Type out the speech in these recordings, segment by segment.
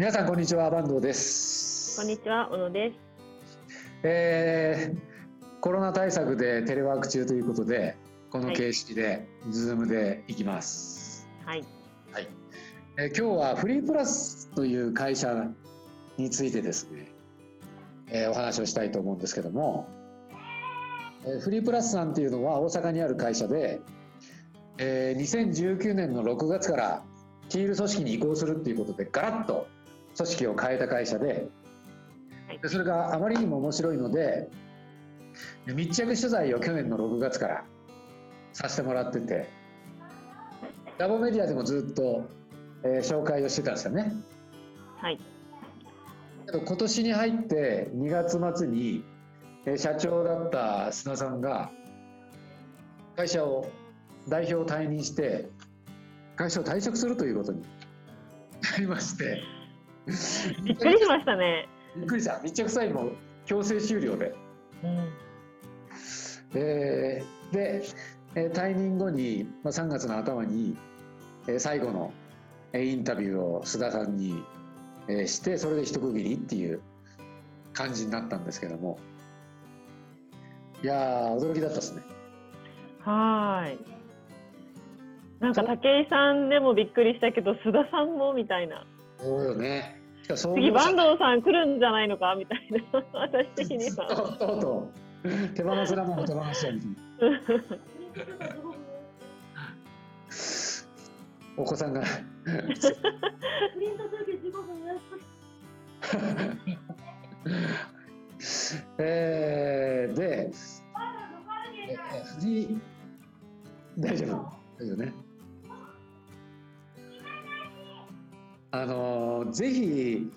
皆さんこんにちは坂東です。こんにちは小野です。えー、コロナ対策でテレワーク中ということでこの形式で、ズームでいきます。はい、はい。えー、今日はフリープラスという会社についてですね、えー、お話をしたいと思うんですけども、えー、フリープラスさんっていうのは大阪にある会社で、えー、2019年の6月からティール組織に移行するっていうことでガラッと組織を変えた会社ででそれがあまりにも面白いので密着取材を去年の6月からさせてもらっててラボメディアでもずっと、えー、紹介をしてたんですよね。はい。今年に入って2月末に、えー、社長だった須田さんが会社を代表を退任して会社を退職するということになりましてびっくりしましたね。びっくりした。密着サインも強制終了で、うん、えー、で、えー、退任後に、まあ、3月の頭に、えー、最後の、えー、インタビューを須田さんに、えー、してそれで一区切りっていう感じになったんですけども。いや驚きだったですね。はい。なんか武井さんでもびっくりしたけど須田さんもみたいなそうよね。次坂東さん来るんじゃないのか？みたいな。私的には。とうとうと手放すらも手放しお子さんが。えー、で、ー大丈夫？大丈夫ね。あのぜひ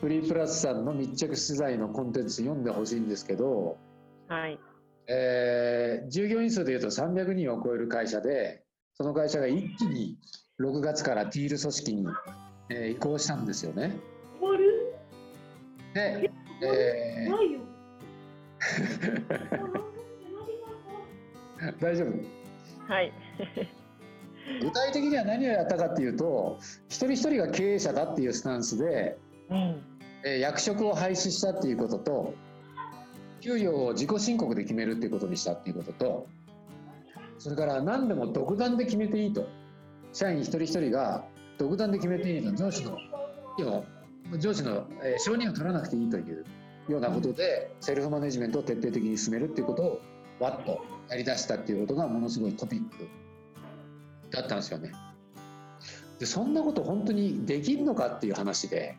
フリープラスさんの密着取材のコンテンツ読んでほしいんですけど、はい。えー、従業員数でいうと300人を超える会社でその会社が一気に6月からティール組織に、えー、移行したんですよね。で、えー、大丈夫？はい具体的には何をやったかっていうと一人一人が経営者だっていうスタンスで、うん、え役職を廃止したっていうことと給与を自己申告で決めるっていうことにしたっていうこととそれから何でも独断で決めていいと社員一人一人が独断で決めていいと上司の上司の、え承認を取らなくていいというようなことでセルフマネジメントを徹底的に進めるっていうことをわっとやりだしたっていうことがものすごいトピックだったんですよね。でそんなこと本当にできるのかっていう話で、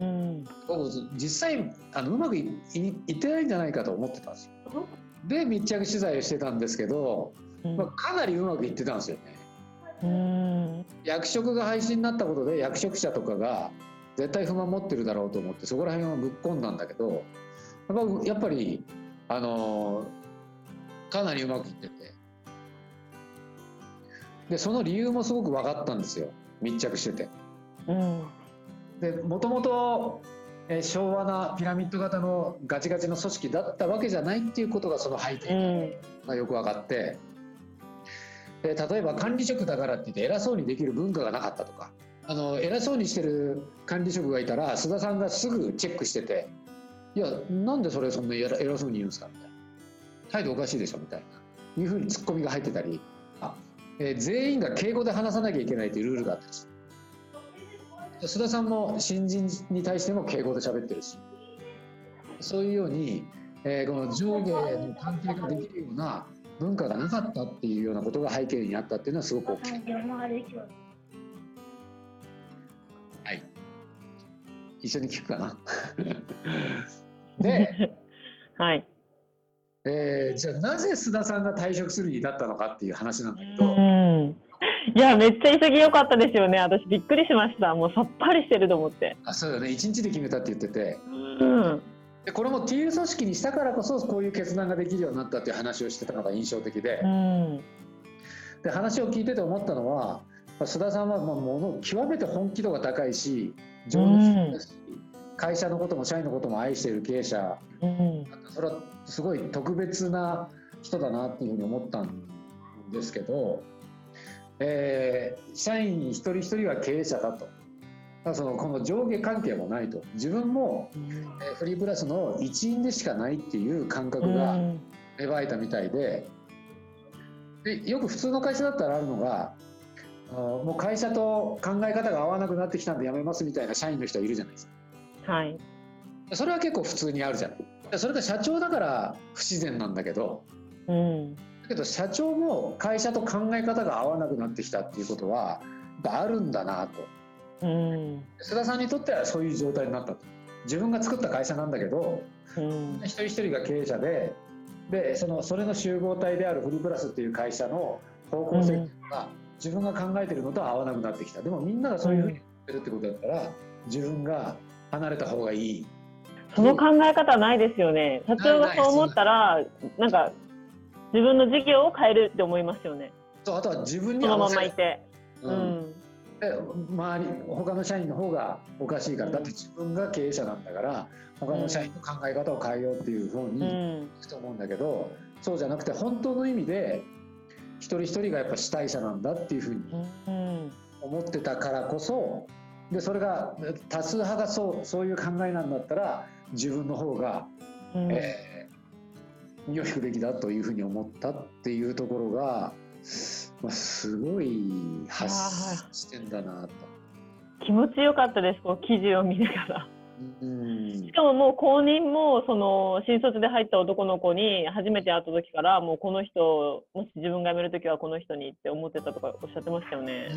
うん、僕実際あのうまくいいってないんじゃないかと思ってたんですよ。で密着取材をしてたんですけど、まあ、かなりうまくいってたんですよね。うん、役職が廃止になったことで役職者とかが絶対不満持ってるだろうと思ってそこら辺はぶっ込んだんだけどやっぱりあのかなりうまくいっててでその理由もすごく分かったんですよ。密着してて。うん、でもともと昭和なピラミッド型のガチガチの組織だったわけじゃないっていうことがその背景がよく分かって、で例えば管理職だからって言って偉そうにできる文化がなかったとか。あの偉そうにしてる管理職がいたら須田さんがすぐチェックしてて「いやなんでそれそんな偉そうに言うんですか」みたいな「態度おかしいでしょ」みたいな。いうふうにツッコミが入ってたりあえー、全員が敬語で話さなきゃいけないというルールがあったりす須田さんも新人に対しても敬語で喋ってるしそういうように、えー、この上下の関係ができるような文化がなかったっていうようなことが背景にあったっていうのはすごく大きい。はい。一緒に聞くかな。で、はい。えー、じゃあなぜ須田さんが退職するに至ったのかっていう話なんだけど。いやめっちゃ潔かったですよね。私びっくりしました。もうさっぱりしてると思って。あそうよね。一日で決めたって言ってて、うん、でこれも T 組織にしたからこそこういう決断ができるようになったっていう話をしてたのが印象的で,、うん、で話を聞いてて思ったのは須田さんはもの極めて本気度が高いし情熱的だし、うん会社のことも社員のことも愛している経営者、うん、それはすごい特別な人だなっていうふうに思ったんですけど、えー、社員一人一人は経営者だと。そのこの上下関係もないと。自分も、えー、フリープラスの一員でしかないっていう感覚が芽生えたみたいで。でよく普通の会社だったらあるのがもう会社と考え方が合わなくなってきたんで辞めますみたいな社員の人いるじゃないですか。はい、それは結構普通にあるじゃない。それが社長だから不自然なんだけど、うん、だけど社長も会社と考え方が合わなくなってきたっていうことはあるんだなと。うん、須田さんにとってはそういう状態になったと。自分が作った会社なんだけど、うん、一人一人が経営者ででそのそれの集合体であるフリープラスっていう会社の方向性が自分が考えてるのと合わなくなってきた。でもみんながそういうふうに言ってるってことだったら自分が離れた方がいい。その考え方はないですよね。社長がそう思ったらなんか自分の事業を変えるって思いますよね。そうあとは自分にそのままいて、うん、周り他の社員の方がおかしいから、だって自分が経営者なんだから他の社員の考え方を変えようっていうふうにいくと思うんだけど、そうじゃなくて本当の意味で一人一人がやっぱ主体者なんだっていうふうに思ってたからこそでそれが多数派がそうそういう考えなんだったら自分の方が、うん、えー、身を引くべきだというふうに思ったっていうところが。まあ、すごい発してんだなと。気持ちよかったです、この記事を見ながら。しかももう後任もその新卒で入った男の子に初めて会った時からもうこの人もし自分が辞める時はこの人にって思ってたとかおっしゃってましたよね。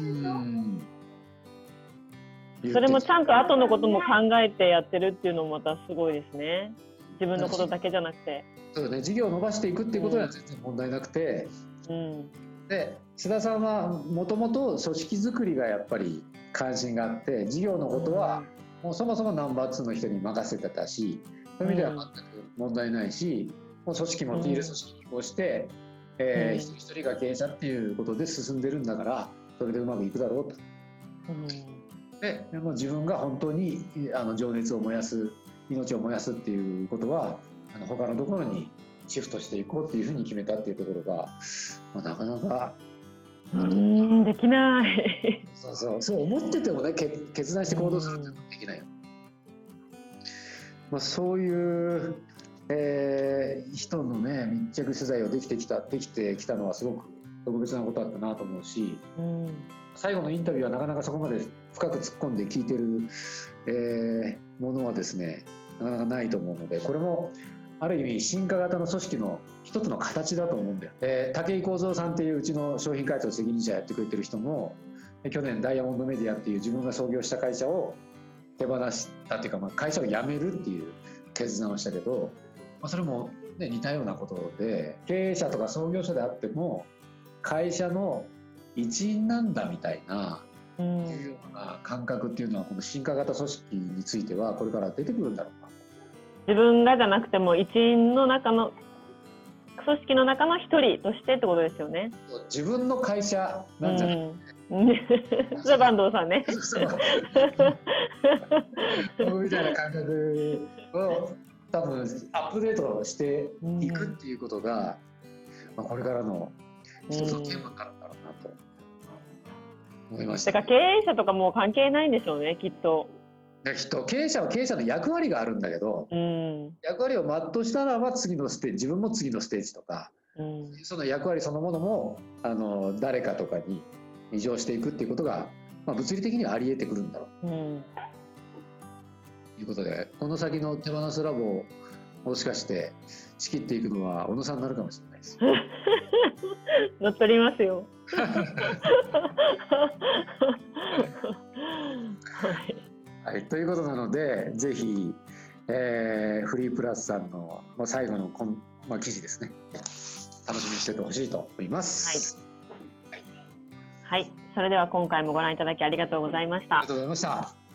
それもちゃんと後のことも考えてやってるっていうのもまたすごいですね。自分のことだけじゃなくて。そうね、事業を伸ばしていくっていうことは全然問題なくて、うん、で須田さんはもともと組織づくりがやっぱり関心があって事業のことはもうそもそもナンバー2の人に任せてたしそういう意味では全く問題ないしもう組織もティール組織に移行して、えー、一人一人が経営者っていうことで進んでるんだからそれでうまくいくだろうと。でも自分が本当にあの情熱を燃やす命を燃やすっていうことはあの他のところにシフトしていこうっていうふうに決めたっていうところが、まあ、なかなかうんできない。そうそう。そう思っててもね決断して行動するっていうのはできないよ、まあ、そういう、えー、人のね密着取材をできてきたできてきたのはすごく特別なことだったなと思うし、うん、最後のインタビューはなかなかそこまで深く突っ込んで聞いてる、えー、ものはですねなかなかないと思うのでこれもある意味進化型の組織の一つの形だと思うんだよ。えー、武井幸三さんっていううちの商品開発責任者やってくれてる人も去年ダイヤモンドメディアっていう自分が創業した会社を手放したっていうか、まあ、会社を辞めるっていう決断をしたけど、まあ、それも、ね、似たようなことで経営者とか創業者であっても会社の一員なんだみたいないうような感覚っていうのはこの進化型組織についてはこれから出てくるんだろうな自分がじゃなくても一員の中の組織の中の一人としてってことですよね。自分の会社なんじゃない、うん。それ坂東さんね。僕みたいな感覚を多分アップデートしていくっていうことが、まあ、これからの一つのテーマになるんだろうなと思いました。だから経営者とかも関係ないんでしょうねきっと。きっと経営者は経営者の役割があるんだけど、うん、役割を全うしたらば次のステージ自分も次のステージとか、うん、その役割そのものもあの誰かとかに異常していくっていうことが、まあ、物理的にはありえてくるんだろう。うん、ということでこの先の手放すラボをもしかして仕切っていくのは小野さんになるかもしれないです。乗っ取りますよ。はいはい、ということなのでぜひ、えー、フリープラスさんの、まあ、最後のこん、まあ、記事ですね楽しみにしててほしいと思います。はい、はい、それでは今回もご覧いただきありがとうございました。ありがとうございました。